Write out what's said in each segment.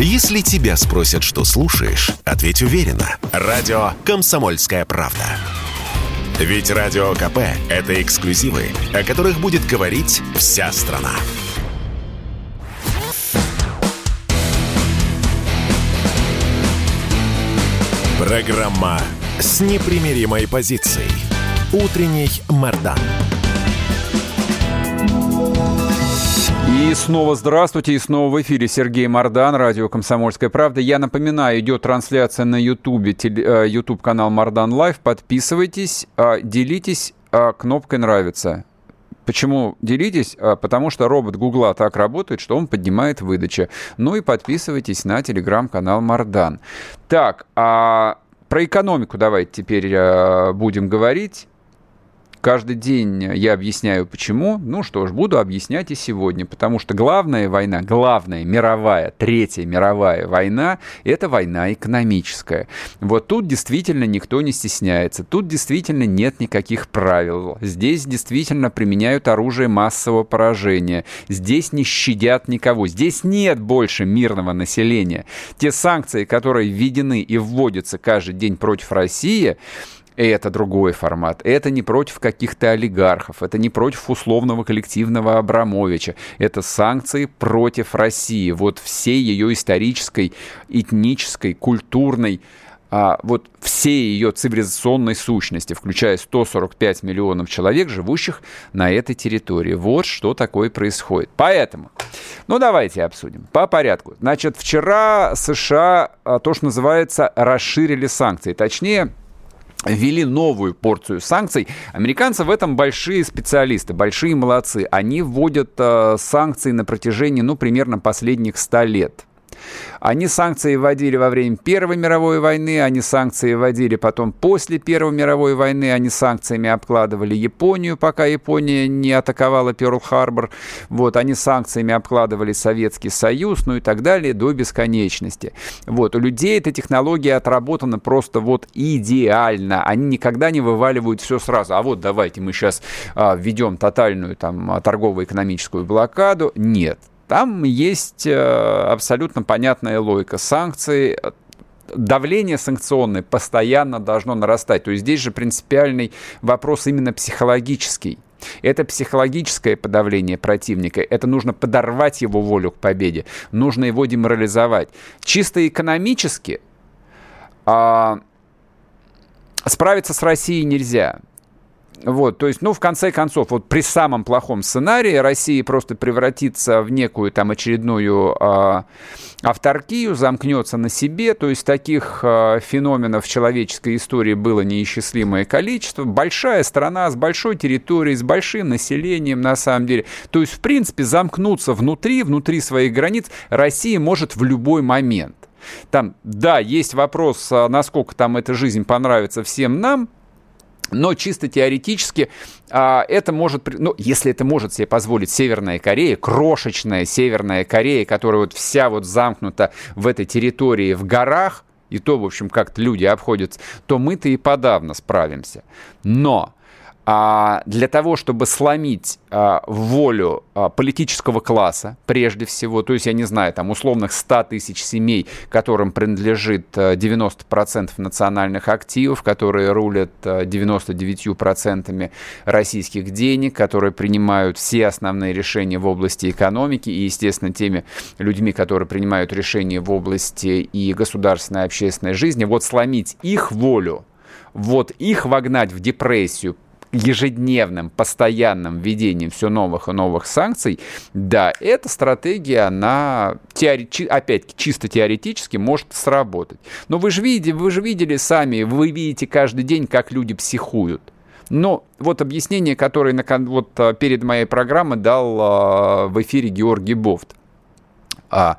Если тебя спросят, что слушаешь, ответь уверенно. Радио «Комсомольская правда». Ведь Радио КП – это эксклюзивы, о которых будет говорить вся страна. Программа с непримиримой позицией. Утренний Мордан. И снова здравствуйте, и снова в эфире Сергей Мордан, радио «Комсомольская правда». Я напоминаю, идет трансляция на Ютубе, YouTube канал Мордан Лайв. Подписывайтесь, а, делитесь а, кнопкой «Нравится». Почему делитесь? А, потому что робот Гугла так работает, что он поднимает выдачи. Ну и подписывайтесь на телеграм-канал Мардан. Так, а про экономику давайте теперь будем говорить. Каждый день я объясняю, почему. Ну что ж, буду объяснять и сегодня, потому что главная война, главная мировая, третья мировая война, это война экономическая. Вот тут действительно никто не стесняется, тут действительно нет никаких правил. Здесь действительно применяют оружие массового поражения. Здесь не щадят никого. Здесь нет больше мирного населения. Те санкции, которые введены и вводятся каждый день против России, это другой формат. Это не против каких-то олигархов, это не против условного коллективного Абрамовича. Это санкции против России. Вот всей ее исторической, этнической, культурной а, вот всей ее цивилизационной сущности, включая 145 миллионов человек, живущих на этой территории. Вот что такое происходит. Поэтому, ну давайте обсудим по порядку. Значит, вчера США, а, то, что называется, расширили санкции. Точнее, ввели новую порцию санкций. Американцы в этом большие специалисты, большие молодцы. Они вводят э, санкции на протяжении, ну, примерно последних 100 лет. Они санкции вводили во время Первой мировой войны, они санкции вводили потом после Первой мировой войны, они санкциями обкладывали Японию, пока Япония не атаковала Перл-Харбор. Вот, они санкциями обкладывали Советский Союз, ну и так далее, до бесконечности. Вот, у людей эта технология отработана просто вот идеально. Они никогда не вываливают все сразу. А вот давайте мы сейчас а, введем тотальную там торгово-экономическую блокаду. Нет. Там есть э, абсолютно понятная логика. Санкции давление санкционное постоянно должно нарастать. То есть здесь же принципиальный вопрос именно психологический. Это психологическое подавление противника. Это нужно подорвать его волю к победе. Нужно его деморализовать. Чисто экономически а, справиться с Россией нельзя. Вот, то есть, ну, в конце концов, вот при самом плохом сценарии Россия просто превратится в некую там очередную э, авторкию, замкнется на себе, то есть таких э, феноменов в человеческой истории было неисчислимое количество. Большая страна с большой территорией, с большим населением, на самом деле. То есть, в принципе, замкнуться внутри, внутри своих границ Россия может в любой момент. Там, да, есть вопрос, насколько там эта жизнь понравится всем нам, но чисто теоретически а, это может, ну, если это может себе позволить Северная Корея, крошечная Северная Корея, которая вот вся вот замкнута в этой территории в горах, и то, в общем, как-то люди обходятся, то мы-то и подавно справимся. Но для того, чтобы сломить а, волю а, политического класса, прежде всего, то есть, я не знаю, там условных 100 тысяч семей, которым принадлежит 90% национальных активов, которые рулят 99% российских денег, которые принимают все основные решения в области экономики и, естественно, теми людьми, которые принимают решения в области и государственной и общественной жизни, вот сломить их волю, вот их вогнать в депрессию, ежедневным, постоянным введением все новых и новых санкций, да, эта стратегия, она, теори... опять чисто теоретически может сработать. Но вы же видите, вы же видели сами, вы видите каждый день, как люди психуют. Но вот объяснение, которое на, вот, а, перед моей программой дал а, в эфире Георгий Бофт. А,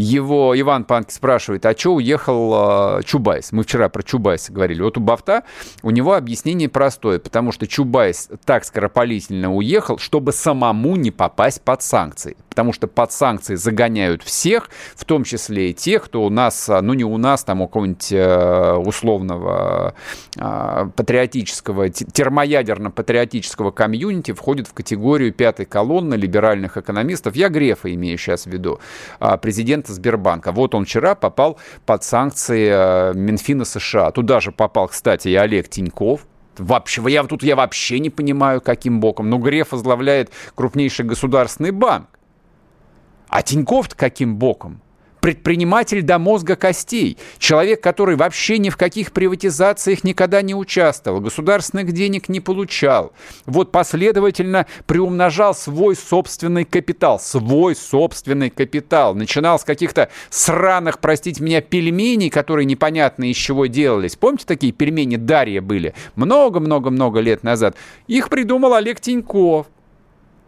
его Иван Панки спрашивает, а что уехал э, Чубайс? Мы вчера про Чубайса говорили. Вот у Бафта у него объяснение простое, потому что Чубайс так скоропалительно уехал, чтобы самому не попасть под санкции. Потому что под санкции загоняют всех, в том числе и тех, кто у нас, ну не у нас, там у какого-нибудь э, условного э, патриотического, термоядерно-патриотического комьюнити входит в категорию пятой колонны либеральных экономистов. Я Грефа имею сейчас в виду, президента Сбербанка. Вот он вчера попал под санкции Минфина США. Туда же попал, кстати, и Олег Тиньков, Вообще, я тут я вообще не понимаю, каким боком. Но Греф возглавляет крупнейший государственный банк. А Тиньков-то каким боком? предприниматель до мозга костей, человек, который вообще ни в каких приватизациях никогда не участвовал, государственных денег не получал. Вот последовательно приумножал свой собственный капитал, свой собственный капитал. Начинал с каких-то сраных, простите меня, пельменей, которые непонятно из чего делались. Помните, такие пельмени Дарья были? Много-много-много лет назад. Их придумал Олег Тиньков.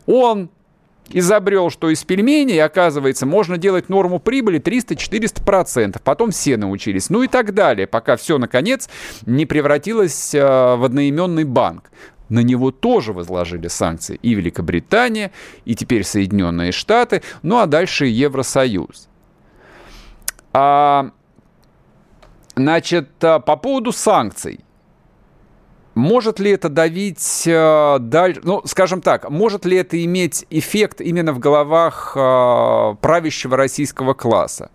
Он изобрел, что из пельменей, оказывается, можно делать норму прибыли 300-400%. Потом все научились. Ну и так далее, пока все, наконец, не превратилось э, в одноименный банк. На него тоже возложили санкции и Великобритания, и теперь Соединенные Штаты, ну а дальше Евросоюз. А, значит, э, по поводу санкций. Может ли это давить э, дальше, ну, скажем так, может ли это иметь эффект именно в головах э, правящего российского класса?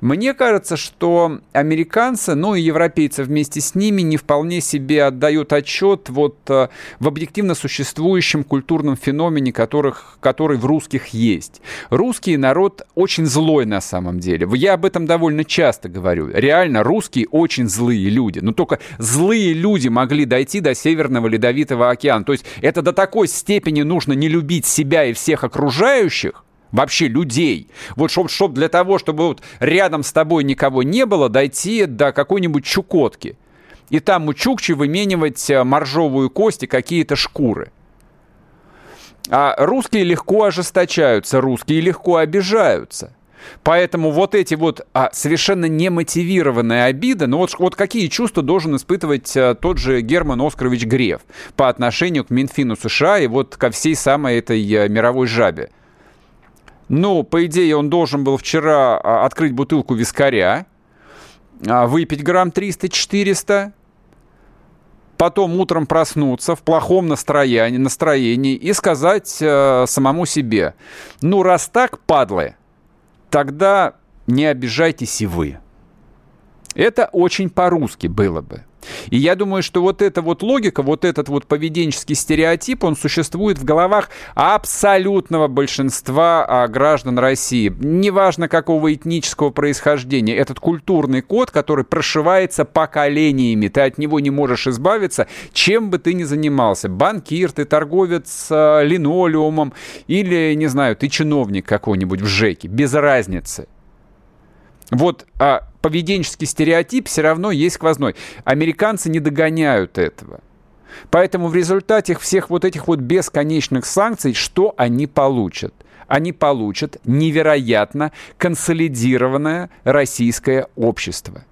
Мне кажется, что американцы, ну и европейцы вместе с ними не вполне себе отдают отчет вот э, в объективно существующем культурном феномене, которых, который в русских есть. Русский народ очень злой на самом деле. Я об этом довольно часто говорю. Реально, русские очень злые люди. Но только злые люди могли дойти дойти до Северного Ледовитого океана. То есть это до такой степени нужно не любить себя и всех окружающих, вообще людей. Вот чтобы чтоб для того, чтобы вот рядом с тобой никого не было, дойти до какой-нибудь Чукотки. И там у Чукчи выменивать э, моржовую кость и какие-то шкуры. А русские легко ожесточаются, русские легко обижаются. Поэтому вот эти вот а, совершенно немотивированные обиды, ну вот, вот какие чувства должен испытывать а, тот же Герман Оскарович Греф по отношению к Минфину США и вот ко всей самой этой а, мировой жабе. Ну, по идее, он должен был вчера а, открыть бутылку вискаря, а, выпить грамм 300-400, потом утром проснуться в плохом настроении, настроении и сказать э, самому себе, ну раз так, падлы, тогда не обижайтесь и вы. Это очень по-русски было бы. И я думаю, что вот эта вот логика, вот этот вот поведенческий стереотип, он существует в головах абсолютного большинства а, граждан России. Неважно, какого этнического происхождения. Этот культурный код, который прошивается поколениями. Ты от него не можешь избавиться, чем бы ты ни занимался. Банкир, ты торговец а, линолеумом или, не знаю, ты чиновник какой-нибудь в ЖЭКе. Без разницы. Вот а, поведенческий стереотип все равно есть сквозной. Американцы не догоняют этого. Поэтому в результате всех вот этих вот бесконечных санкций, что они получат? Они получат невероятно консолидированное российское общество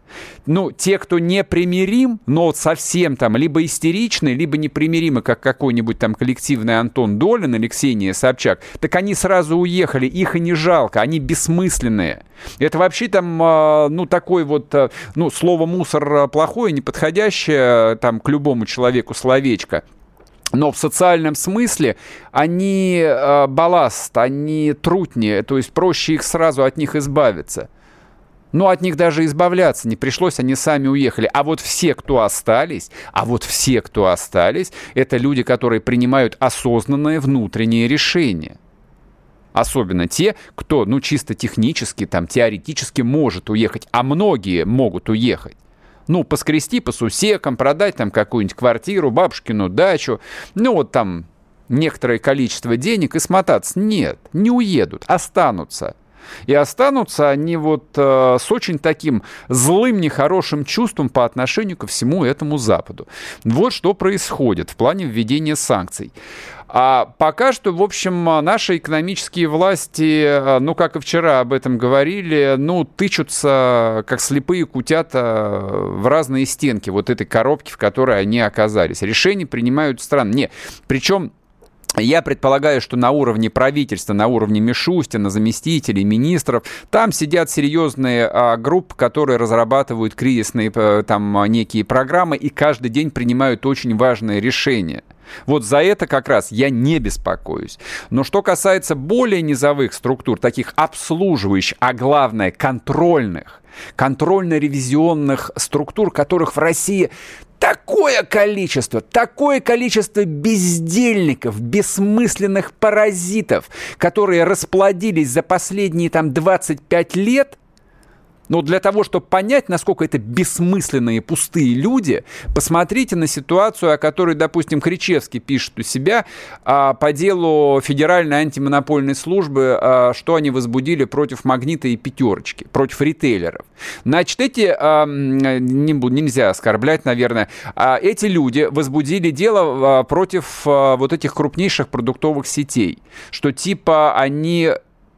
ну, те, кто не примирим, но вот совсем там либо истеричны, либо непримиримы, как какой-нибудь там коллективный Антон Долин или Ксения Собчак, так они сразу уехали, их и не жалко, они бессмысленные. Это вообще там, а, ну, такой вот, а, ну, слово «мусор» плохое, неподходящее там к любому человеку словечко. Но в социальном смысле они э, балласт, они трутни, то есть проще их сразу от них избавиться. Но от них даже избавляться не пришлось, они сами уехали. А вот все, кто остались, а вот все, кто остались, это люди, которые принимают осознанное внутреннее решение. Особенно те, кто, ну, чисто технически, там, теоретически может уехать, а многие могут уехать. Ну, поскрести по сусекам, продать там какую-нибудь квартиру, бабушкину дачу, ну, вот там некоторое количество денег и смотаться. Нет, не уедут, останутся. И останутся они вот э, с очень таким злым, нехорошим чувством по отношению ко всему этому Западу. Вот что происходит в плане введения санкций. А пока что, в общем, наши экономические власти, э, ну, как и вчера об этом говорили, ну, тычутся, как слепые кутята, в разные стенки вот этой коробки, в которой они оказались. Решения принимают страны. Не, причем я предполагаю, что на уровне правительства, на уровне Мишустина, заместителей, министров, там сидят серьезные а, группы, которые разрабатывают кризисные а, там некие программы и каждый день принимают очень важные решения. Вот за это как раз я не беспокоюсь. Но что касается более низовых структур, таких обслуживающих, а главное контрольных, контрольно-ревизионных структур, которых в России такое количество, такое количество бездельников, бессмысленных паразитов, которые расплодились за последние там 25 лет – но для того, чтобы понять, насколько это бессмысленные пустые люди, посмотрите на ситуацию, о которой, допустим, Кричевский пишет у себя а, по делу Федеральной антимонопольной службы, а, что они возбудили против «Магнита» и «Пятерочки», против ритейлеров. Значит, эти, а, не, нельзя оскорблять, наверное, а, эти люди возбудили дело а, против а, вот этих крупнейших продуктовых сетей, что типа они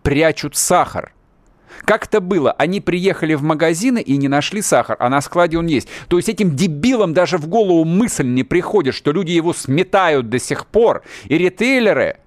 прячут сахар – как это было? Они приехали в магазины и не нашли сахар, а на складе он есть. То есть этим дебилам даже в голову мысль не приходит, что люди его сметают до сих пор. И ритейлеры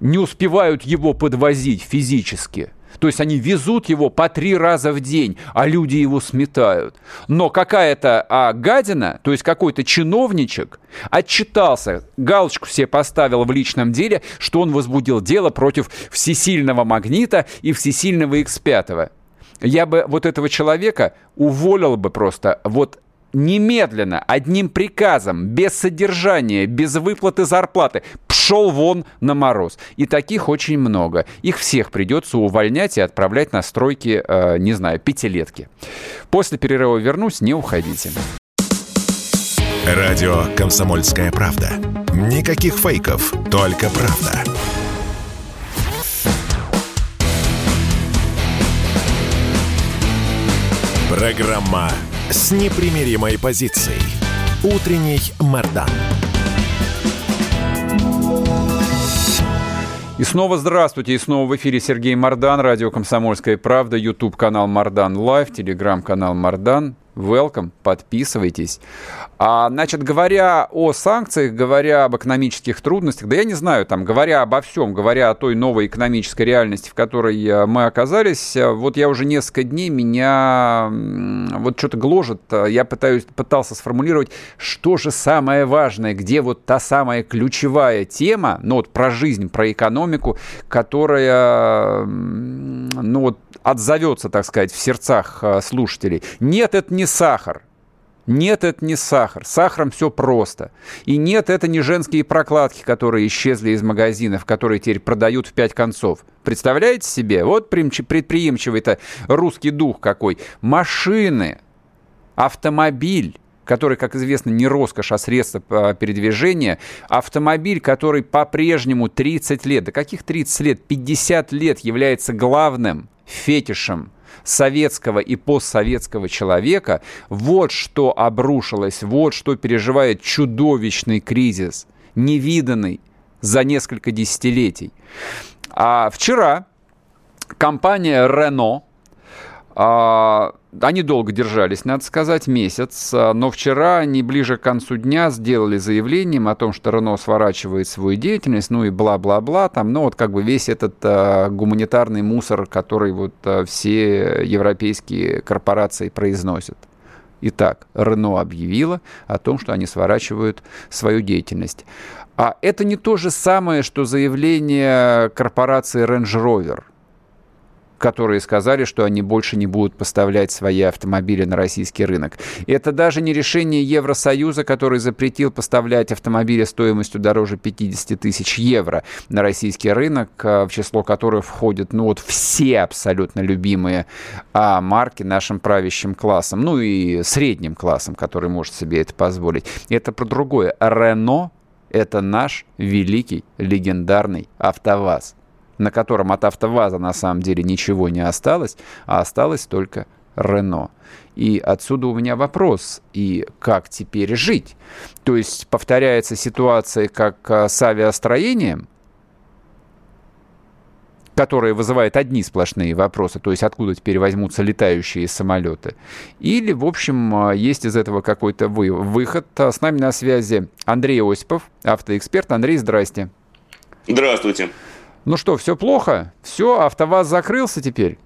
не успевают его подвозить физически. То есть они везут его по три раза в день, а люди его сметают. Но какая-то а, гадина, то есть какой-то чиновничек, отчитался, галочку себе поставил в личном деле, что он возбудил дело против всесильного магнита и всесильного X5. Я бы вот этого человека уволил бы просто вот немедленно, одним приказом, без содержания, без выплаты зарплаты, пшел вон на мороз. И таких очень много. Их всех придется увольнять и отправлять на стройки, э, не знаю, пятилетки. После перерыва вернусь, не уходите. Радио «Комсомольская правда». Никаких фейков, только правда. Программа с непримиримой позицией. Утренний Мордан. И снова здравствуйте, и снова в эфире Сергей Мордан, радио «Комсомольская правда», YouTube-канал Мордан Лайв, телеграм-канал Мордан. Welcome, подписывайтесь. А, значит, говоря о санкциях, говоря об экономических трудностях, да я не знаю, там, говоря обо всем, говоря о той новой экономической реальности, в которой э, мы оказались, э, вот я уже несколько дней меня вот что-то гложет, э, я пытаюсь, пытался сформулировать, что же самое важное, где вот та самая ключевая тема, ну вот про жизнь, про экономику, которая, ну вот отзовется, так сказать, в сердцах слушателей. Нет, это не не сахар. Нет, это не сахар. Сахаром все просто. И нет, это не женские прокладки, которые исчезли из магазинов, которые теперь продают в пять концов. Представляете себе? Вот предприимчивый-то русский дух какой. Машины, автомобиль, который, как известно, не роскошь, а средство передвижения, автомобиль, который по-прежнему 30 лет, да каких 30 лет, 50 лет является главным фетишем советского и постсоветского человека, вот что обрушилось, вот что переживает чудовищный кризис, невиданный за несколько десятилетий. А вчера компания Renault они долго держались, надо сказать, месяц, а, но вчера они ближе к концу дня сделали заявлением о том, что Рено сворачивает свою деятельность, ну и бла-бла-бла, там, ну вот как бы весь этот а, гуманитарный мусор, который вот а, все европейские корпорации произносят. Итак, Рено объявила о том, что они сворачивают свою деятельность. А это не то же самое, что заявление корпорации Range Rover – которые сказали, что они больше не будут поставлять свои автомобили на российский рынок. Это даже не решение Евросоюза, который запретил поставлять автомобили стоимостью дороже 50 тысяч евро на российский рынок, а, в число которых входят ну, вот все абсолютно любимые а, марки нашим правящим классом, ну и средним классом, который может себе это позволить. Это про другое. Рено – это наш великий легендарный АвтоВАЗ на котором от АвтоВАЗа на самом деле ничего не осталось, а осталось только Рено. И отсюда у меня вопрос, и как теперь жить? То есть повторяется ситуация, как а, с авиастроением, которая вызывает одни сплошные вопросы, то есть откуда теперь возьмутся летающие самолеты. Или, в общем, а, есть из этого какой-то вы, выход. С нами на связи Андрей Осипов, автоэксперт. Андрей, здрасте. Здравствуйте. Ну что, все плохо? Все, АвтоВАЗ закрылся теперь?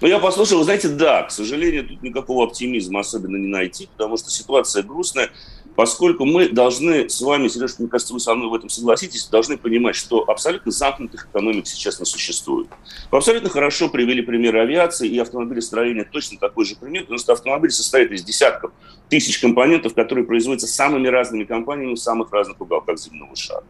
Ну, я послушал, вы знаете, да, к сожалению, тут никакого оптимизма особенно не найти, потому что ситуация грустная, поскольку мы должны с вами, Сереж, мне кажется, вы со мной в этом согласитесь, должны понимать, что абсолютно замкнутых экономик сейчас не существует. Вы абсолютно хорошо привели пример авиации и автомобилестроения, точно такой же пример, потому что автомобиль состоит из десятков тысяч компонентов, которые производятся самыми разными компаниями в самых разных уголках земного шара.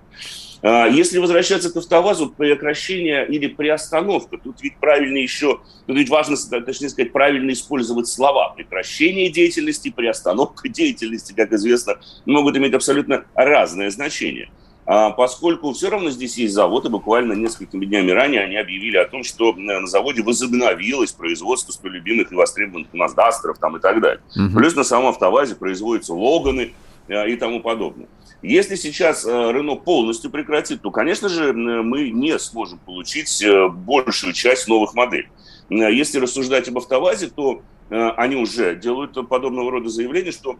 А, если возвращаться к автовазу, прекращение или приостановка, тут ведь правильно еще, тут ведь важно, точнее сказать, правильно использовать слова. Прекращение деятельности, приостановка деятельности, как известно, могут иметь абсолютно разное значение. А поскольку все равно здесь есть завод, и буквально несколькими днями ранее они объявили о том, что на заводе возобновилось производство столь любимых и востребованных Маздастеров там и так далее. Угу. Плюс на самом автовазе производятся Логаны и тому подобное. Если сейчас э, Рено полностью прекратит, то, конечно же, мы не сможем получить э, большую часть новых моделей. Э, если рассуждать об автовазе, то они уже делают подобного рода заявления, что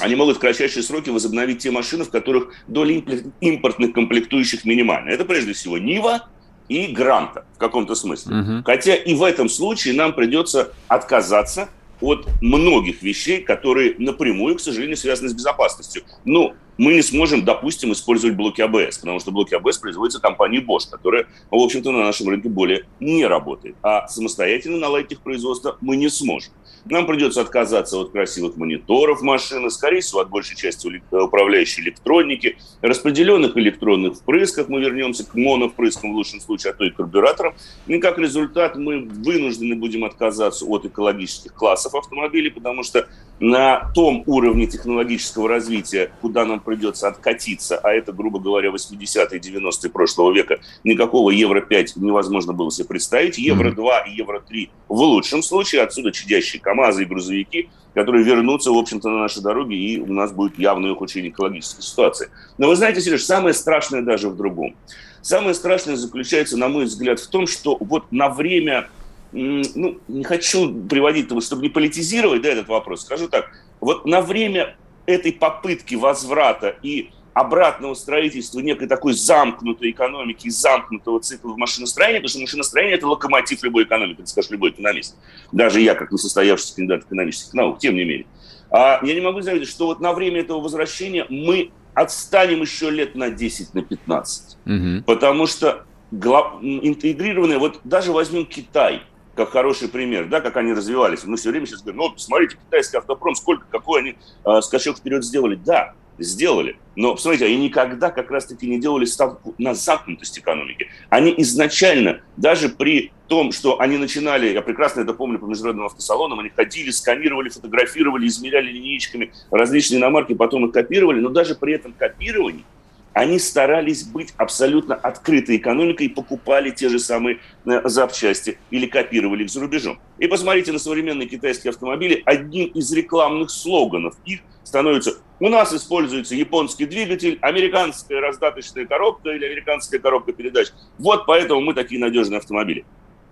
они могут в кратчайшие сроки возобновить те машины, в которых доля импортных комплектующих минимальна. Это прежде всего Нива и Гранта в каком-то смысле. Угу. Хотя и в этом случае нам придется отказаться от многих вещей, которые напрямую, к сожалению, связаны с безопасностью. Ну, мы не сможем, допустим, использовать блоки АБС, потому что блоки АБС производятся компанией Bosch, которая, в общем-то, на нашем рынке более не работает. А самостоятельно наладить их производство мы не сможем. Нам придется отказаться от красивых мониторов машины, скорее всего, от большей части управляющей электроники, распределенных электронных впрысков, мы вернемся к моновпрыскам в лучшем случае, а то и карбюраторам. И как результат мы вынуждены будем отказаться от экологических классов автомобилей, потому что на том уровне технологического развития, куда нам придется откатиться, а это, грубо говоря, 80-е, 90-е прошлого века, никакого Евро-5 невозможно было себе представить. Евро-2 и Евро-3 в лучшем случае, отсюда чадящие КАМАЗы и грузовики, которые вернутся, в общем-то, на наши дороги, и у нас будет явное ухудшение экологической ситуации. Но вы знаете, Сереж, самое страшное даже в другом. Самое страшное заключается, на мой взгляд, в том, что вот на время ну, не хочу приводить, чтобы не политизировать да, этот вопрос, скажу так, вот на время этой попытки возврата и обратного строительства некой такой замкнутой экономики, замкнутого цикла в машиностроении, потому что машиностроение – это локомотив любой экономики, это скажет любой экономист. Даже я, как несостоявшийся кандидат экономических наук, тем не менее. А я не могу заметить, что вот на время этого возвращения мы отстанем еще лет на 10, на 15. Угу. Потому что интегрированные, вот даже возьмем Китай – как хороший пример, да, как они развивались. Мы все время сейчас говорим, ну, посмотрите, китайский автопром, сколько, какой они э, скачок вперед сделали. Да, сделали. Но, посмотрите, они никогда как раз-таки не делали ставку на замкнутость экономики. Они изначально, даже при том, что они начинали, я прекрасно это помню по международным автосалонам, они ходили, сканировали, фотографировали, измеряли линейками различные иномарки, потом их копировали, но даже при этом копировании они старались быть абсолютно открытой экономикой и покупали те же самые э, запчасти или копировали их за рубежом. И посмотрите на современные китайские автомобили. Одним из рекламных слоганов их становится «У нас используется японский двигатель, американская раздаточная коробка или американская коробка передач. Вот поэтому мы такие надежные автомобили».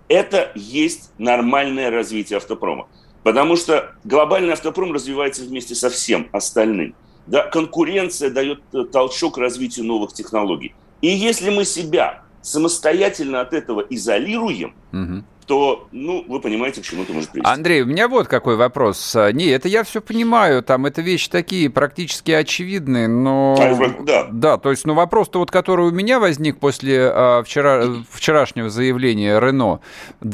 Это есть нормальное развитие автопрома. Потому что глобальный автопром развивается вместе со всем остальным. Да, конкуренция дает толчок развитию новых технологий. И если мы себя самостоятельно от этого изолируем, угу то, ну, вы понимаете, к чему это может привести. Андрей, у меня вот какой вопрос. Не, это я все понимаю, там это вещи такие практически очевидные, но... А, да. Да, то есть, ну, вопрос-то вот, который у меня возник после а, вчера, вчерашнего заявления Рено,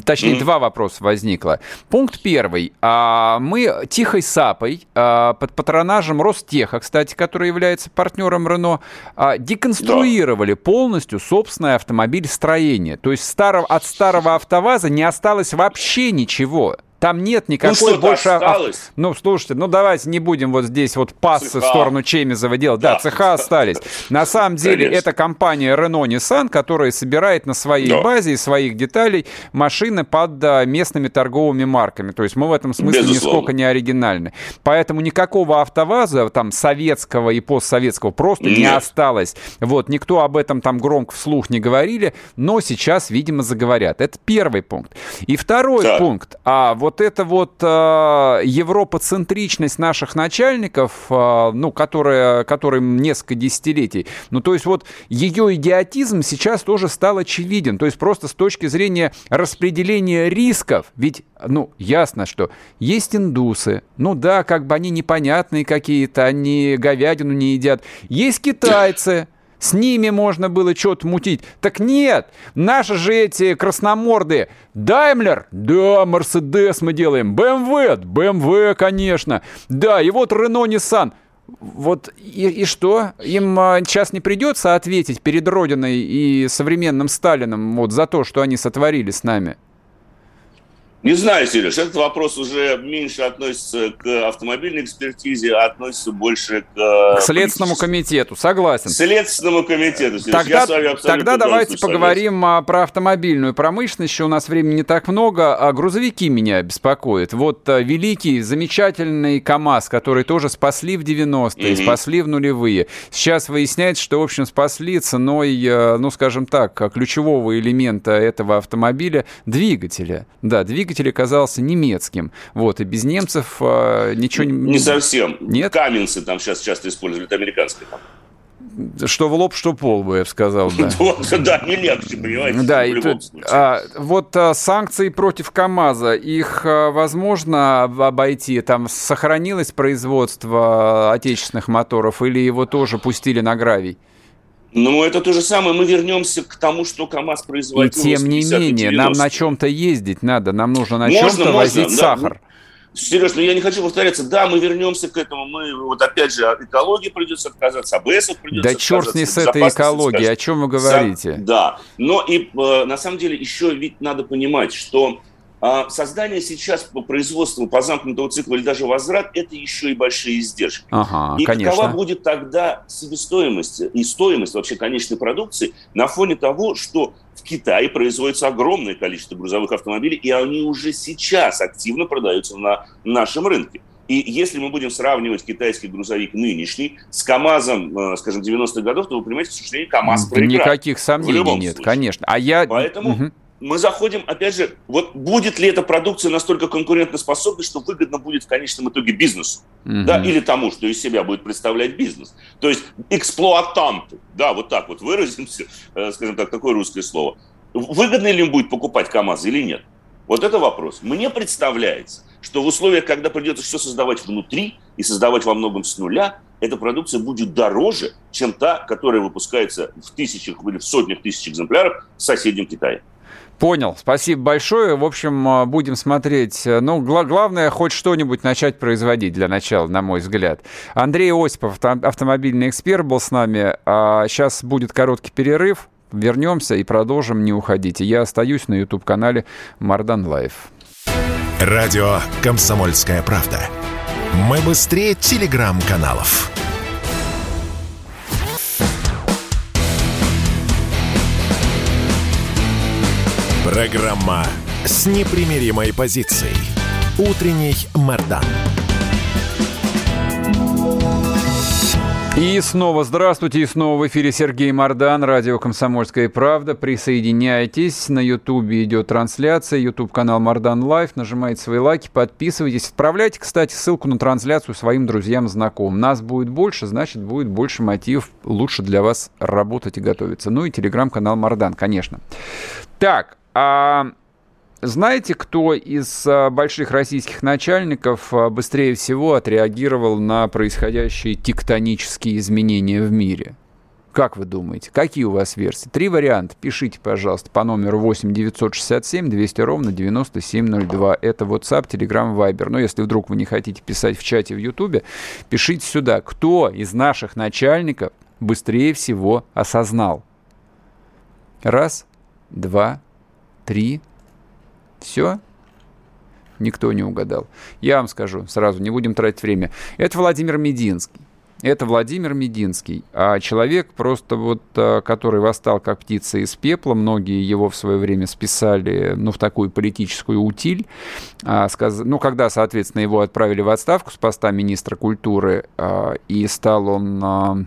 точнее, mm-hmm. два вопроса возникло. Пункт первый. А, мы тихой сапой а, под патронажем Ростеха, кстати, который является партнером Рено, а, деконструировали да. полностью собственное автомобилестроение. То есть старого, от старого АвтоВАЗа не осталось вообще ничего. Там нет никакой ну, больше... Осталось? Ну, слушайте, ну давайте не будем вот здесь вот пассы в сторону Чемизова делать. Да, да цеха остались. На самом деле Конечно. это компания Renault Nissan, которая собирает на своей да. базе из своих деталей машины под местными торговыми марками. То есть мы в этом смысле Безусловно. нисколько не оригинальны. Поэтому никакого автоваза там советского и постсоветского просто нет. не осталось. Вот, никто об этом там громко вслух не говорили, но сейчас, видимо, заговорят. Это первый пункт. И второй да. пункт. А вот вот эта вот э, европоцентричность наших начальников, э, ну, которая, которым несколько десятилетий, ну, то есть вот ее идиотизм сейчас тоже стал очевиден. То есть просто с точки зрения распределения рисков, ведь, ну, ясно, что есть индусы, ну да, как бы они непонятные какие-то, они говядину не едят. Есть китайцы, с ними можно было что-то мутить. Так нет, наши же эти красноморды. Даймлер? Да, Мерседес мы делаем. БМВ? БМВ, конечно. Да, и вот Рено Ниссан. Вот и, и что? Им а, сейчас не придется ответить перед Родиной и современным Сталином вот за то, что они сотворили с нами? Не знаю, Сереж, этот вопрос уже меньше относится к автомобильной экспертизе, а относится больше к... Э, к Следственному комитету, согласен. К Следственному комитету, Сереж. Тогда, тогда давайте поговорим согласен. про автомобильную промышленность. Еще у нас времени не так много, а грузовики меня беспокоят. Вот э, великий, замечательный КАМАЗ, который тоже спасли в 90-е, угу. спасли в нулевые. Сейчас выясняется, что, в общем, спасли ценой, э, ну, скажем так, ключевого элемента этого автомобиля – двигателя. Да, двигатель двигатель оказался немецким. Вот, и без немцев э, ничего не... Не совсем. Нет? Каменцы там сейчас часто используют, американские что в лоб, что пол, бы я сказал. Да, да не легче, понимаете, да, и а, Вот а, санкции против КАМАЗа, их а, возможно обойти? Там сохранилось производство отечественных моторов или его тоже пустили на гравий? Ну, это то же самое. Мы вернемся к тому, что КАМАЗ производил. И тем не менее, нам на чем-то ездить надо. Нам нужно на чем-то возить да, сахар. Сереж, ну я не хочу повторяться. Да, мы вернемся к этому. Мы вот опять же от экологии придется отказаться, АБС придется Да черт с ней с этой экологией, о чем вы говорите? Да, но и э, на самом деле еще ведь надо понимать, что создание сейчас по производству по замкнутого цикла или даже возврат – это еще и большие издержки. Ага, и конечно. какова будет тогда себестоимость и стоимость вообще конечной продукции на фоне того, что в Китае производится огромное количество грузовых автомобилей, и они уже сейчас активно продаются на нашем рынке. И если мы будем сравнивать китайский грузовик нынешний с КАМАЗом, э, скажем, 90-х годов, то вы понимаете, что, к сожалению, КАМАЗ проиграет. Никаких сомнений нет, случае. конечно. А я... Поэтому... Угу мы заходим, опять же, вот будет ли эта продукция настолько конкурентоспособной, что выгодно будет в конечном итоге бизнесу, угу. да, или тому, что из себя будет представлять бизнес. То есть эксплуатанту, да, вот так вот выразимся, э, скажем так, такое русское слово. Выгодно ли им будет покупать КАМАЗ или нет? Вот это вопрос. Мне представляется, что в условиях, когда придется все создавать внутри и создавать во многом с нуля, эта продукция будет дороже, чем та, которая выпускается в тысячах или в сотнях тысяч экземпляров в соседнем Китае. Понял, спасибо большое. В общем, а, будем смотреть. Ну, гла- главное, хоть что-нибудь начать производить для начала, на мой взгляд. Андрей Осипов, автомобильный эксперт, был с нами. А сейчас будет короткий перерыв. Вернемся и продолжим. Не уходите. Я остаюсь на YouTube-канале Мардан Live. Радио «Комсомольская правда». Мы быстрее телеграм-каналов. Программа с непримиримой позицией. Утренний Мардан. И снова здравствуйте, и снова в эфире Сергей Мардан, радио «Комсомольская правда». Присоединяйтесь, на Ютубе идет трансляция, Ютуб-канал Мардан Live, нажимайте свои лайки, подписывайтесь. Отправляйте, кстати, ссылку на трансляцию своим друзьям, знакомым. Нас будет больше, значит, будет больше мотивов лучше для вас работать и готовиться. Ну и телеграм-канал Мордан, конечно. Так, а знаете, кто из а, больших российских начальников а, быстрее всего отреагировал на происходящие тектонические изменения в мире? Как вы думаете? Какие у вас версии? Три варианта. Пишите, пожалуйста, по номеру 8 967 200 ровно 9702. Это WhatsApp, Telegram, Viber. Но если вдруг вы не хотите писать в чате в YouTube, пишите сюда. Кто из наших начальников быстрее всего осознал? Раз, два, три. Все? Никто не угадал. Я вам скажу сразу, не будем тратить время. Это Владимир Мединский. Это Владимир Мединский, а человек просто вот, а, который восстал как птица из пепла, многие его в свое время списали, ну, в такую политическую утиль, а, сказ... ну, когда, соответственно, его отправили в отставку с поста министра культуры, а, и стал он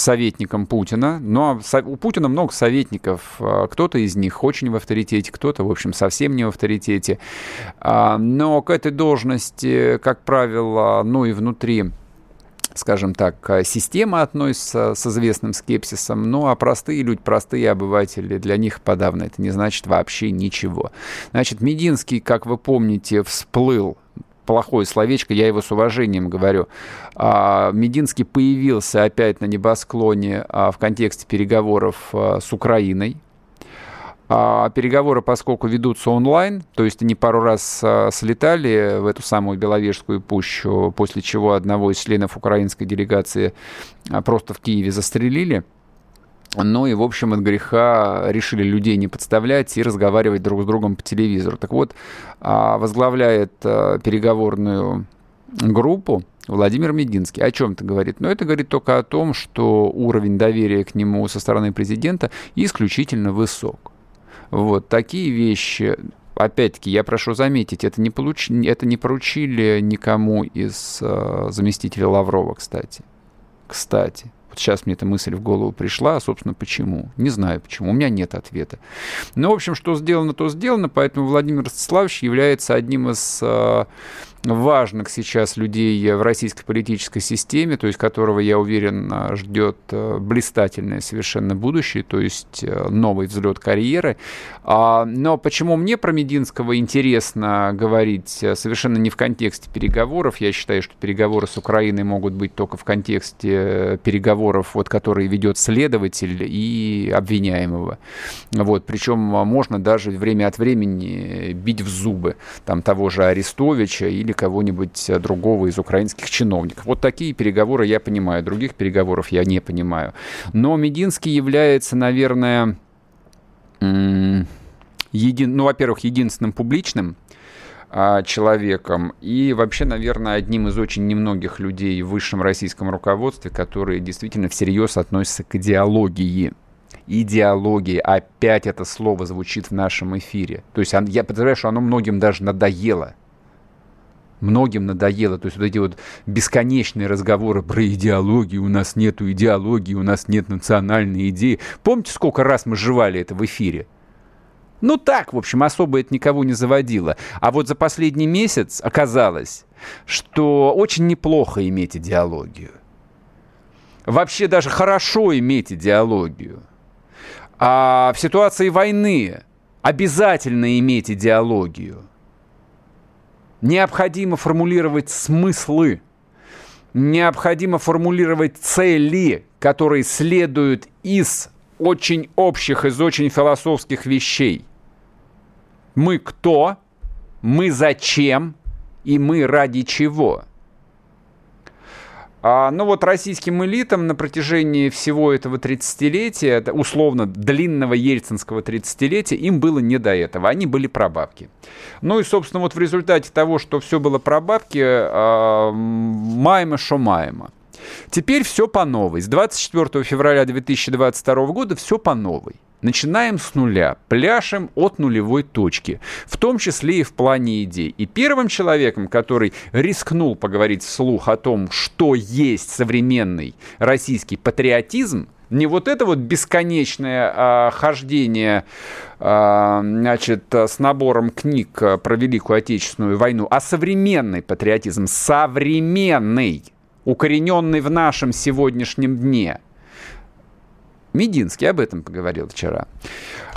советником Путина. Но у Путина много советников. А, кто-то из них очень в авторитете, кто-то, в общем, совсем не в авторитете. А, но к этой должности, как правило, ну и внутри скажем так, система относится с известным скепсисом, ну а простые люди, простые обыватели, для них подавно это не значит вообще ничего. Значит, Мединский, как вы помните, всплыл плохое словечко, я его с уважением говорю. А, Мединский появился опять на небосклоне а, в контексте переговоров а, с Украиной. Переговоры, поскольку ведутся онлайн, то есть они пару раз слетали в эту самую Беловежскую пущу, после чего одного из членов украинской делегации просто в Киеве застрелили – ну и, в общем, от греха решили людей не подставлять и разговаривать друг с другом по телевизору. Так вот, а, возглавляет а, переговорную группу Владимир Мединский. О чем это говорит? Но ну, это говорит только о том, что уровень доверия к нему со стороны президента исключительно высок. Вот такие вещи опять-таки, я прошу заметить, это не, получ... это не поручили никому из э, заместителей Лаврова, кстати. Кстати. Вот сейчас мне эта мысль в голову пришла, а, собственно, почему? Не знаю почему, у меня нет ответа. Ну, в общем, что сделано, то сделано, поэтому Владимир Ростиславович является одним из э, важных сейчас людей в российской политической системе, то есть которого, я уверен, ждет э, блистательное совершенно будущее, то есть э, новый взлет карьеры. А, но почему мне про Мединского интересно говорить э, совершенно не в контексте переговоров, я считаю, что переговоры с Украиной могут быть только в контексте переговоров, вот, которые ведет следователь и обвиняемого. Вот, причем можно даже время от времени бить в зубы там того же Арестовича или или кого-нибудь э, другого из украинских чиновников. Вот такие переговоры я понимаю, других переговоров я не понимаю. Но Мединский является, наверное, един... ну, во-первых, единственным публичным а, человеком и вообще, наверное, одним из очень немногих людей в высшем российском руководстве, которые действительно всерьез относятся к идеологии идеологии. Опять это слово звучит в нашем эфире. То есть я подозреваю, что оно многим даже надоело многим надоело. То есть вот эти вот бесконечные разговоры про идеологию, у нас нет идеологии, у нас нет национальной идеи. Помните, сколько раз мы жевали это в эфире? Ну так, в общем, особо это никого не заводило. А вот за последний месяц оказалось, что очень неплохо иметь идеологию. Вообще даже хорошо иметь идеологию. А в ситуации войны обязательно иметь идеологию. Необходимо формулировать смыслы, необходимо формулировать цели, которые следуют из очень общих, из очень философских вещей. Мы кто, мы зачем? И мы ради чего – а, ну вот российским элитам на протяжении всего этого 30-летия, условно длинного ельцинского 30-летия, им было не до этого, они были прабабки. Ну и, собственно, вот в результате того, что все было прабабки, а, маемо шо маемо. Теперь все по новой. С 24 февраля 2022 года все по новой. Начинаем с нуля, пляшем от нулевой точки, в том числе и в плане идей. И первым человеком, который рискнул поговорить вслух о том, что есть современный российский патриотизм, не вот это вот бесконечное а, хождение а, значит, с набором книг про Великую Отечественную войну, а современный патриотизм, современный, укорененный в нашем сегодняшнем дне – Мединский об этом поговорил вчера.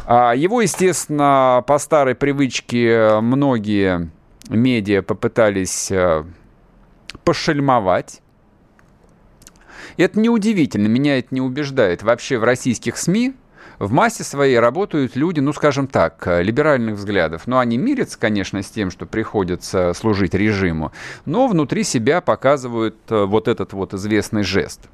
А, его, естественно, по старой привычке многие медиа попытались э, пошельмовать. это неудивительно, меня это не убеждает. Вообще в российских СМИ в массе своей работают люди, ну, скажем так, либеральных взглядов. Но они мирятся, конечно, с тем, что приходится служить режиму, но внутри себя показывают э, вот этот вот известный жест –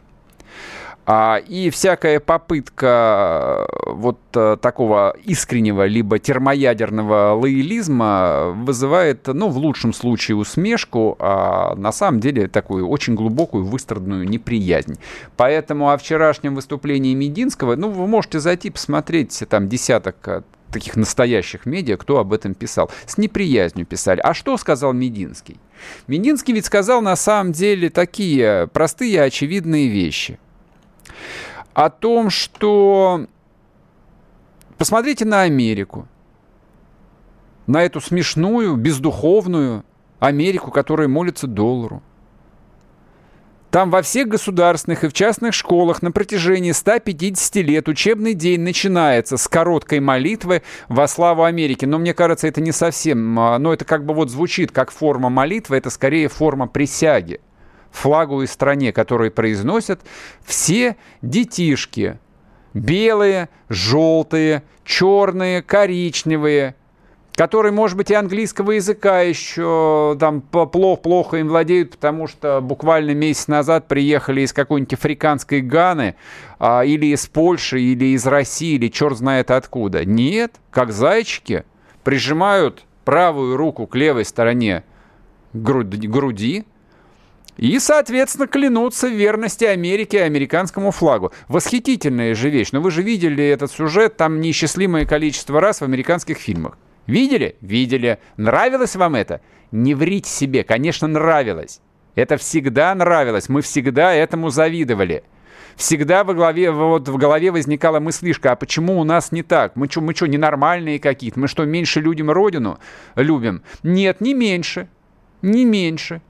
и всякая попытка э, вот э, такого искреннего либо термоядерного лоялизма вызывает, ну, в лучшем случае усмешку, а на самом деле такую очень глубокую выстраданную неприязнь. Поэтому о вчерашнем выступлении Мединского, ну, вы можете зайти посмотреть там десяток э, таких настоящих медиа, кто об этом писал. С неприязнью писали. А что сказал Мединский? Мединский ведь сказал на самом деле такие простые очевидные вещи – О том, что... Посмотрите на Америку. На эту смешную, бездуховную Америку, которая молится доллару. Там во всех государственных и в частных школах на протяжении 150 лет учебный день начинается с короткой молитвы во славу Америки. Но мне кажется, это не совсем, а, но это как бы вот звучит как форма молитвы, это скорее форма присяги флагу и стране, которые произносят все детишки. Белые, желтые, черные, коричневые, которые, может быть, и английского языка еще там плохо-плохо им владеют, потому что буквально месяц назад приехали из какой-нибудь африканской Ганы а, или из Польши, или из России, или черт знает откуда. Нет, как зайчики, прижимают правую руку к левой стороне груди, и, соответственно, клянутся в верности Америке и американскому флагу. Восхитительная же вещь. Но вы же видели этот сюжет там неисчислимое количество раз в американских фильмах. Видели? Видели. Нравилось вам это? Не врите себе, конечно, нравилось. Это всегда нравилось, мы всегда этому завидовали. Всегда во главе, вот в голове возникала мыслишка, а почему у нас не так? Мы что, мы что, ненормальные какие-то? Мы что, меньше людям родину любим? Нет, не меньше. Не меньше.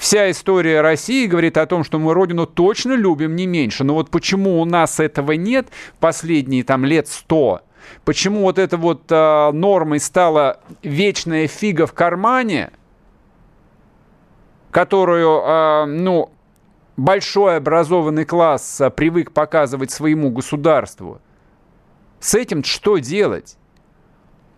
Вся история России говорит о том, что мы родину точно любим не меньше. Но вот почему у нас этого нет последние там лет сто? Почему вот эта вот э, нормой стала вечная фига в кармане, которую, э, ну, большой образованный класс э, привык показывать своему государству? С этим что делать?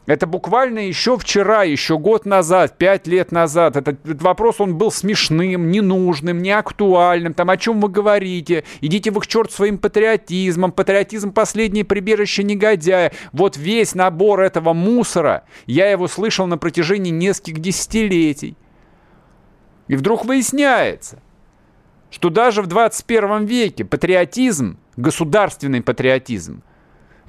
Это буквально еще вчера, еще год назад, пять лет назад. Этот, этот вопрос, он был смешным, ненужным, неактуальным. Там, о чем вы говорите? Идите вы к черту своим патриотизмом. Патриотизм – последнее прибежище негодяя. Вот весь набор этого мусора, я его слышал на протяжении нескольких десятилетий. И вдруг выясняется, что даже в 21 веке патриотизм, государственный патриотизм –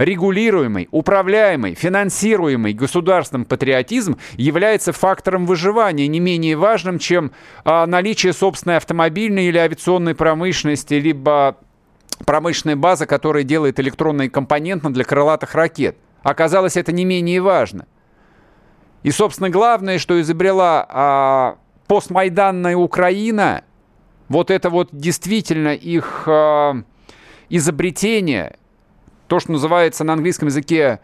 регулируемый, управляемый, финансируемый государством патриотизм является фактором выживания, не менее важным, чем а, наличие собственной автомобильной или авиационной промышленности, либо промышленная база, которая делает электронные компоненты для крылатых ракет. Оказалось, это не менее важно. И, собственно, главное, что изобрела а, постмайданная Украина, вот это вот действительно их а, изобретение – то, что называется на английском языке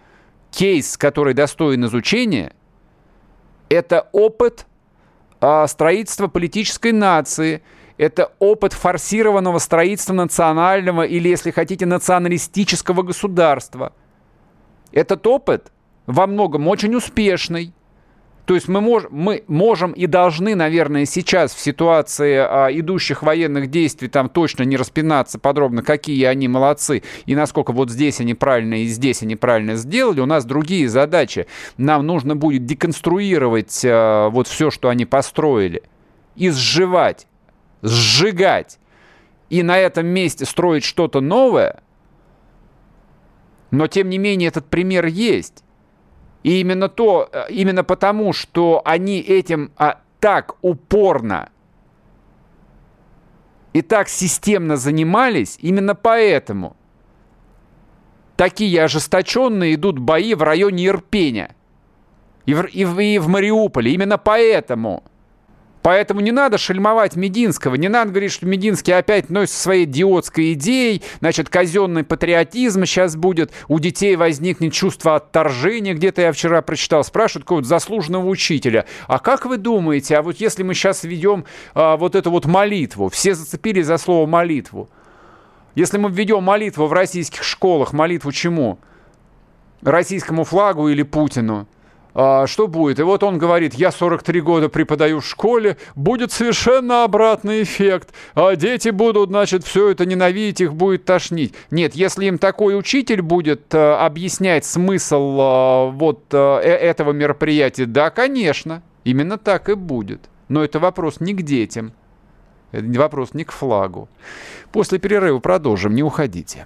кейс, который достоин изучения, это опыт а, строительства политической нации, это опыт форсированного строительства национального или, если хотите, националистического государства. Этот опыт во многом очень успешный. То есть мы, мож, мы можем и должны, наверное, сейчас в ситуации а, идущих военных действий там точно не распинаться подробно, какие они молодцы и насколько вот здесь они правильно и здесь они правильно сделали. У нас другие задачи. Нам нужно будет деконструировать а, вот все, что они построили, и сживать, сжигать, и на этом месте строить что-то новое. Но, тем не менее, этот пример есть. И именно то, э, именно потому, что они этим а, так упорно и так системно занимались, именно поэтому такие ожесточенные идут бои в районе Ирпеня и в, и в, и в Мариуполе. Именно поэтому Поэтому не надо шельмовать Мединского, не надо говорить, что Мединский опять носит своей идиотской идеей, значит, казенный патриотизм сейчас будет, у детей возникнет чувство отторжения, где-то я вчера прочитал, спрашивают какого-то заслуженного учителя, а как вы думаете, а вот если мы сейчас ведем а, вот эту вот молитву, все зацепили за слово молитву, если мы введем молитву в российских школах, молитву чему? Российскому флагу или Путину? А, что будет? И вот он говорит, я 43 года преподаю в школе, будет совершенно обратный эффект, а дети будут, значит, все это ненавидеть, их будет тошнить. Нет, если им такой учитель будет а, объяснять смысл а, вот а, этого мероприятия, да, конечно, именно так и будет. Но это вопрос не к детям, это вопрос не к флагу. После перерыва продолжим, не уходите.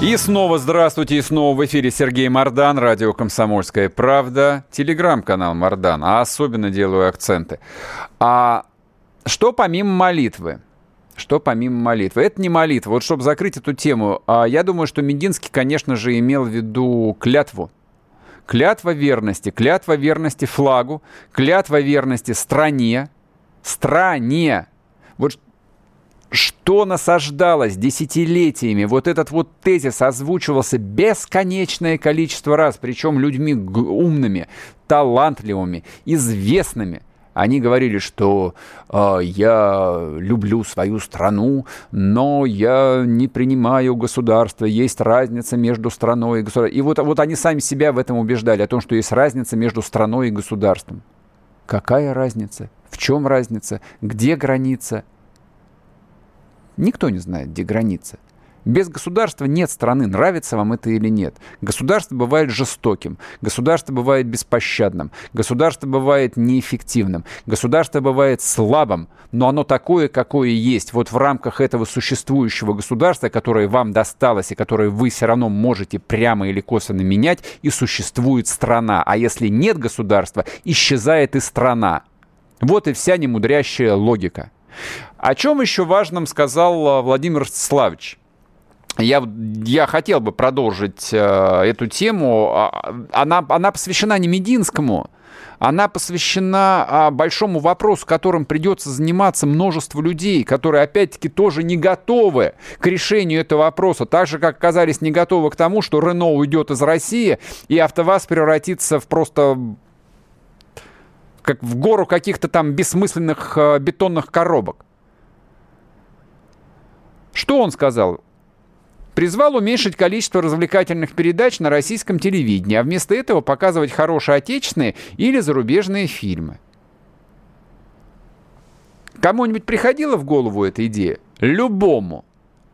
И снова здравствуйте, и снова в эфире Сергей Мордан, радио «Комсомольская правда», телеграм-канал Мордан, а особенно делаю акценты. А что помимо молитвы? Что помимо молитвы? Это не молитва. Вот чтобы закрыть эту тему, а я думаю, что Мединский, конечно же, имел в виду клятву. Клятва верности, клятва верности флагу, клятва верности стране, стране. Вот что насаждалось десятилетиями, вот этот вот тезис озвучивался бесконечное количество раз, причем людьми умными, талантливыми, известными. Они говорили, что э, я люблю свою страну, но я не принимаю государство, есть разница между страной и государством. И вот, вот они сами себя в этом убеждали, о том, что есть разница между страной и государством. Какая разница? В чем разница? Где граница? Никто не знает, где граница. Без государства нет страны, нравится вам это или нет. Государство бывает жестоким, государство бывает беспощадным, государство бывает неэффективным, государство бывает слабым, но оно такое, какое есть. Вот в рамках этого существующего государства, которое вам досталось и которое вы все равно можете прямо или косвенно менять, и существует страна. А если нет государства, исчезает и страна. Вот и вся немудрящая логика. О чем еще важном сказал э, Владимир Славич? Я, я хотел бы продолжить э, эту тему. А, она, она посвящена не Мединскому, она посвящена а, большому вопросу, которым придется заниматься множество людей, которые, опять-таки, тоже не готовы к решению этого вопроса, так же, как оказались не готовы к тому, что Рено уйдет из России, и АвтоВАЗ превратится в просто как в гору каких-то там бессмысленных э, бетонных коробок. Что он сказал? Призвал уменьшить количество развлекательных передач на российском телевидении, а вместо этого показывать хорошие отечественные или зарубежные фильмы. Кому-нибудь приходила в голову эта идея? Любому,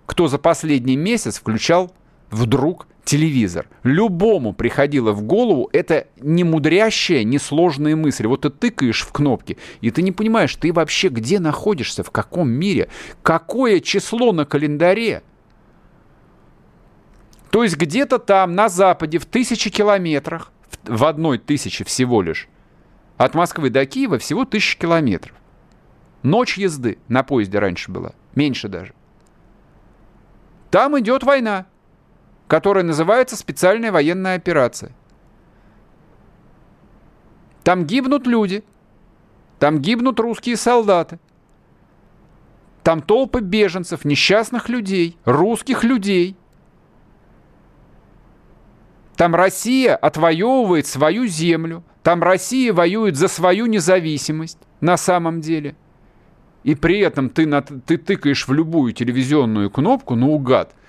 кто за последний месяц включал вдруг телевизор. Любому приходило в голову это не мудрящая, не сложная мысль. Вот ты тыкаешь в кнопки, и ты не понимаешь, ты вообще где находишься, в каком мире, какое число на календаре. То есть где-то там, на западе, в тысячи километрах, в одной тысячи всего лишь, от Москвы до Киева всего тысячи километров. Ночь езды на поезде раньше была, меньше даже. Там идет война которая называется специальная военная операция. Там гибнут люди, там гибнут русские солдаты, там толпы беженцев, несчастных людей, русских людей. Там Россия отвоевывает свою землю, там Россия воюет за свою независимость на самом деле. И при этом ты, ты тыкаешь в любую телевизионную кнопку наугад –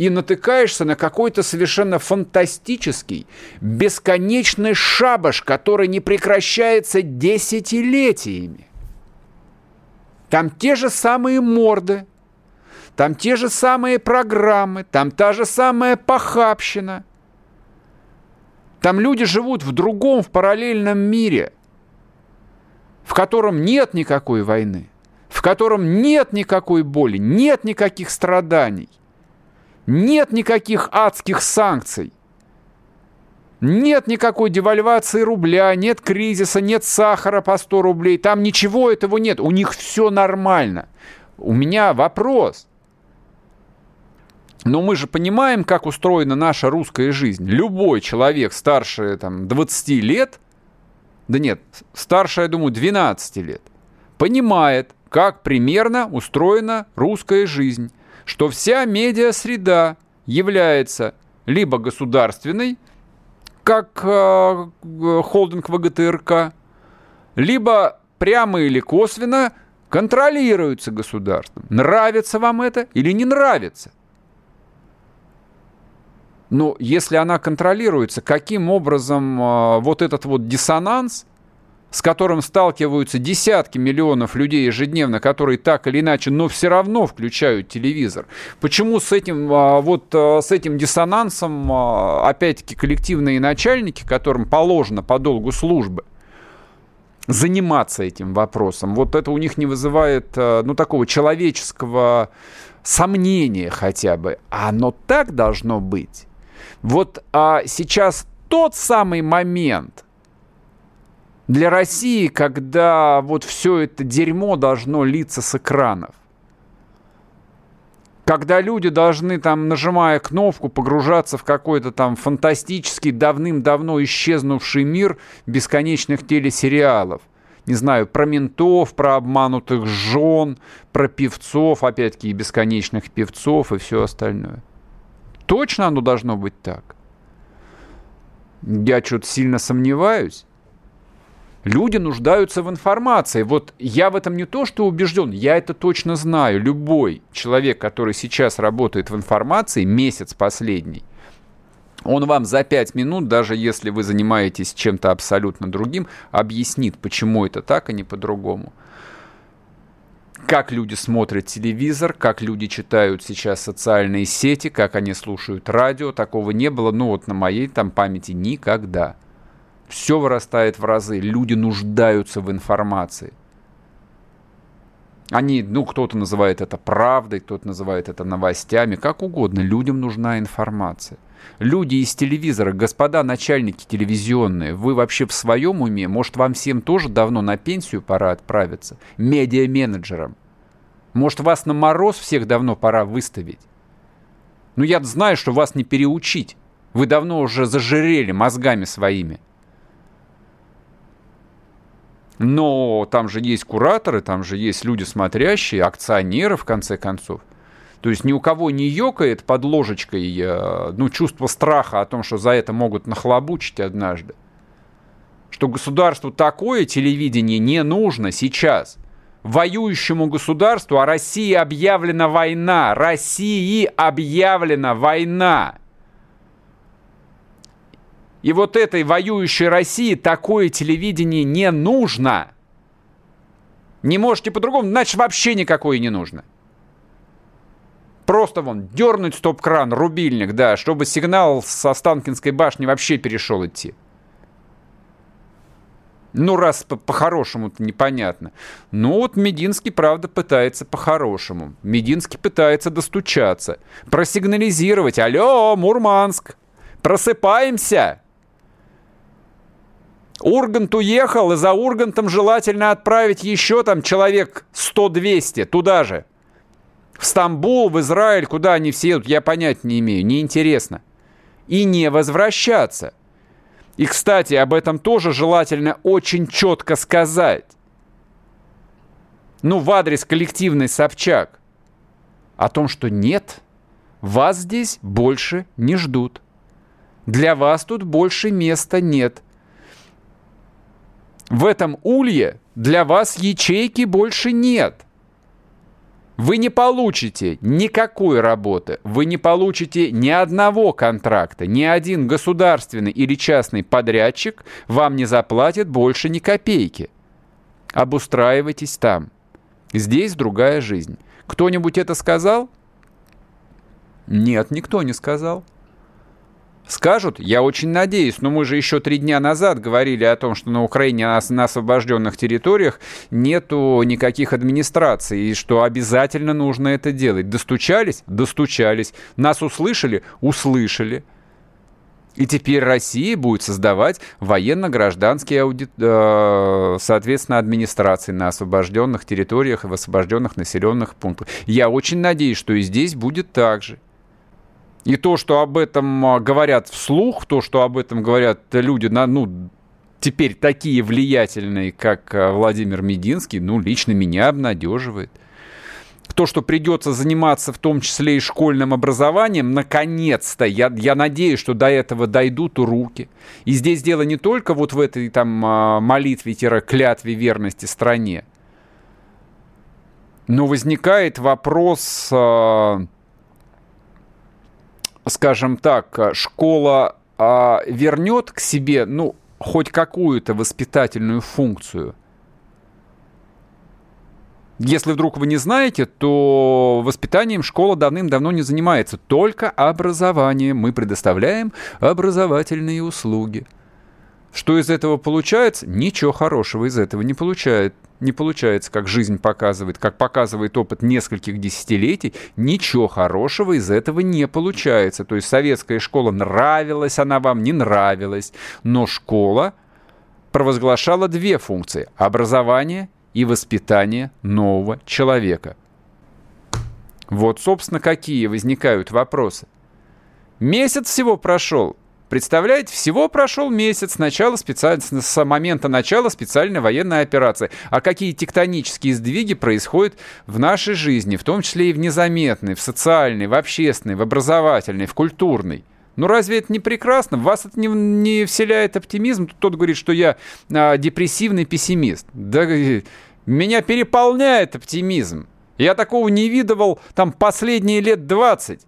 и натыкаешься на какой-то совершенно фантастический, бесконечный шабаш, который не прекращается десятилетиями. Там те же самые морды, там те же самые программы, там та же самая похабщина. Там люди живут в другом, в параллельном мире, в котором нет никакой войны, в котором нет никакой боли, нет никаких страданий. Нет никаких адских санкций. Нет никакой девальвации рубля, нет кризиса, нет сахара по 100 рублей. Там ничего этого нет. У них все нормально. У меня вопрос. Но мы же понимаем, как устроена наша русская жизнь. Любой человек старше там, 20 лет, да нет, старше, я думаю, 12 лет, понимает, как примерно устроена русская жизнь что вся медиа-среда является либо государственной, как э, холдинг ВГТРК, либо прямо или косвенно контролируется государством. Нравится вам это или не нравится? Но если она контролируется, каким образом э, вот этот вот диссонанс с которым сталкиваются десятки миллионов людей ежедневно, которые так или иначе, но все равно включают телевизор. Почему с этим, а, вот, а, с этим диссонансом, а, опять-таки, коллективные начальники, которым положено по долгу службы, заниматься этим вопросом. Вот это у них не вызывает, ну, такого человеческого сомнения хотя бы. А оно так должно быть. Вот а сейчас тот самый момент – для России, когда вот все это дерьмо должно литься с экранов. Когда люди должны там, нажимая кнопку, погружаться в какой-то там фантастический, давным-давно исчезнувший мир бесконечных телесериалов. Не знаю, про ментов, про обманутых жен, про певцов, опять-таки, и бесконечных певцов и все остальное. Точно оно должно быть так? Я что-то сильно сомневаюсь. Люди нуждаются в информации. Вот я в этом не то, что убежден, я это точно знаю. Любой человек, который сейчас работает в информации, месяц последний, он вам за пять минут, даже если вы занимаетесь чем-то абсолютно другим, объяснит, почему это так, а не по-другому. Как люди смотрят телевизор, как люди читают сейчас социальные сети, как они слушают радио, такого не было, ну вот на моей там памяти никогда все вырастает в разы, люди нуждаются в информации. Они, ну, кто-то называет это правдой, кто-то называет это новостями, как угодно. Людям нужна информация. Люди из телевизора, господа начальники телевизионные, вы вообще в своем уме? Может, вам всем тоже давно на пенсию пора отправиться? Медиа-менеджерам. Может, вас на мороз всех давно пора выставить? Ну, я знаю, что вас не переучить. Вы давно уже зажирели мозгами своими. Но там же есть кураторы, там же есть люди смотрящие, акционеры, в конце концов. То есть ни у кого не ёкает под ложечкой э, ну, чувство страха о том, что за это могут нахлобучить однажды. Что государству такое телевидение не нужно сейчас. Воюющему государству, а России объявлена война. России объявлена война. И вот этой воюющей России такое телевидение не нужно. Не можете по-другому, значит вообще никакое не нужно. Просто вон дернуть стоп-кран, рубильник, да, чтобы сигнал с Останкинской башни вообще перешел идти. Ну, раз по-хорошему-то непонятно. Ну, вот Мединский, правда, пытается по-хорошему. Мединский пытается достучаться. Просигнализировать. Алло, Мурманск! Просыпаемся! Ургант уехал, и за Ургантом желательно отправить еще там человек 100-200 туда же. В Стамбул, в Израиль, куда они все едут, я понять не имею, неинтересно. И не возвращаться. И, кстати, об этом тоже желательно очень четко сказать. Ну, в адрес коллективный Собчак. О том, что нет, вас здесь больше не ждут. Для вас тут больше места нет – в этом улье для вас ячейки больше нет. Вы не получите никакой работы, вы не получите ни одного контракта, ни один государственный или частный подрядчик вам не заплатит больше ни копейки. Обустраивайтесь там. Здесь другая жизнь. Кто-нибудь это сказал? Нет, никто не сказал. Скажут, я очень надеюсь, но мы же еще три дня назад говорили о том, что на Украине на, освобожденных территориях нету никаких администраций, и что обязательно нужно это делать. Достучались? Достучались. Нас услышали? Услышали. И теперь Россия будет создавать военно-гражданские аудит, э, соответственно, администрации на освобожденных территориях и в освобожденных населенных пунктах. Я очень надеюсь, что и здесь будет так же. И то, что об этом а, говорят вслух, то, что об этом говорят люди, на, ну, теперь такие влиятельные, как а, Владимир Мединский, ну, лично меня обнадеживает. То, что придется заниматься в том числе и школьным образованием, наконец-то, я, я надеюсь, что до этого дойдут руки. И здесь дело не только вот в этой там а, молитве-клятве верности стране, но возникает вопрос скажем так, школа а, вернет к себе, ну, хоть какую-то воспитательную функцию. Если вдруг вы не знаете, то воспитанием школа давным-давно не занимается. Только образованием. Мы предоставляем образовательные услуги. Что из этого получается? Ничего хорошего из этого не получает. Не получается, как жизнь показывает, как показывает опыт нескольких десятилетий, ничего хорошего из этого не получается. То есть советская школа нравилась она вам, не нравилась, но школа провозглашала две функции – образование и воспитание нового человека. Вот, собственно, какие возникают вопросы. Месяц всего прошел, Представляете, всего прошел месяц с, начала специаль... с момента начала специальной военной операции. А какие тектонические сдвиги происходят в нашей жизни, в том числе и в незаметной, в социальной, в общественной, в образовательной, в культурной. Ну разве это не прекрасно? Вас это не, не вселяет оптимизм? Тот говорит, что я а, депрессивный пессимист. Да, э, меня переполняет оптимизм. Я такого не видывал там последние лет 20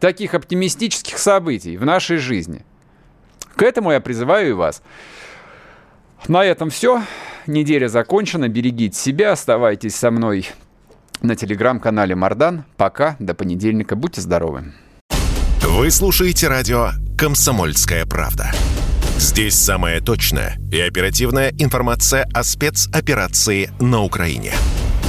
таких оптимистических событий в нашей жизни. К этому я призываю и вас. На этом все. Неделя закончена. Берегите себя. Оставайтесь со мной на телеграм-канале Мардан. Пока. До понедельника. Будьте здоровы. Вы слушаете радио «Комсомольская правда». Здесь самая точная и оперативная информация о спецоперации на Украине.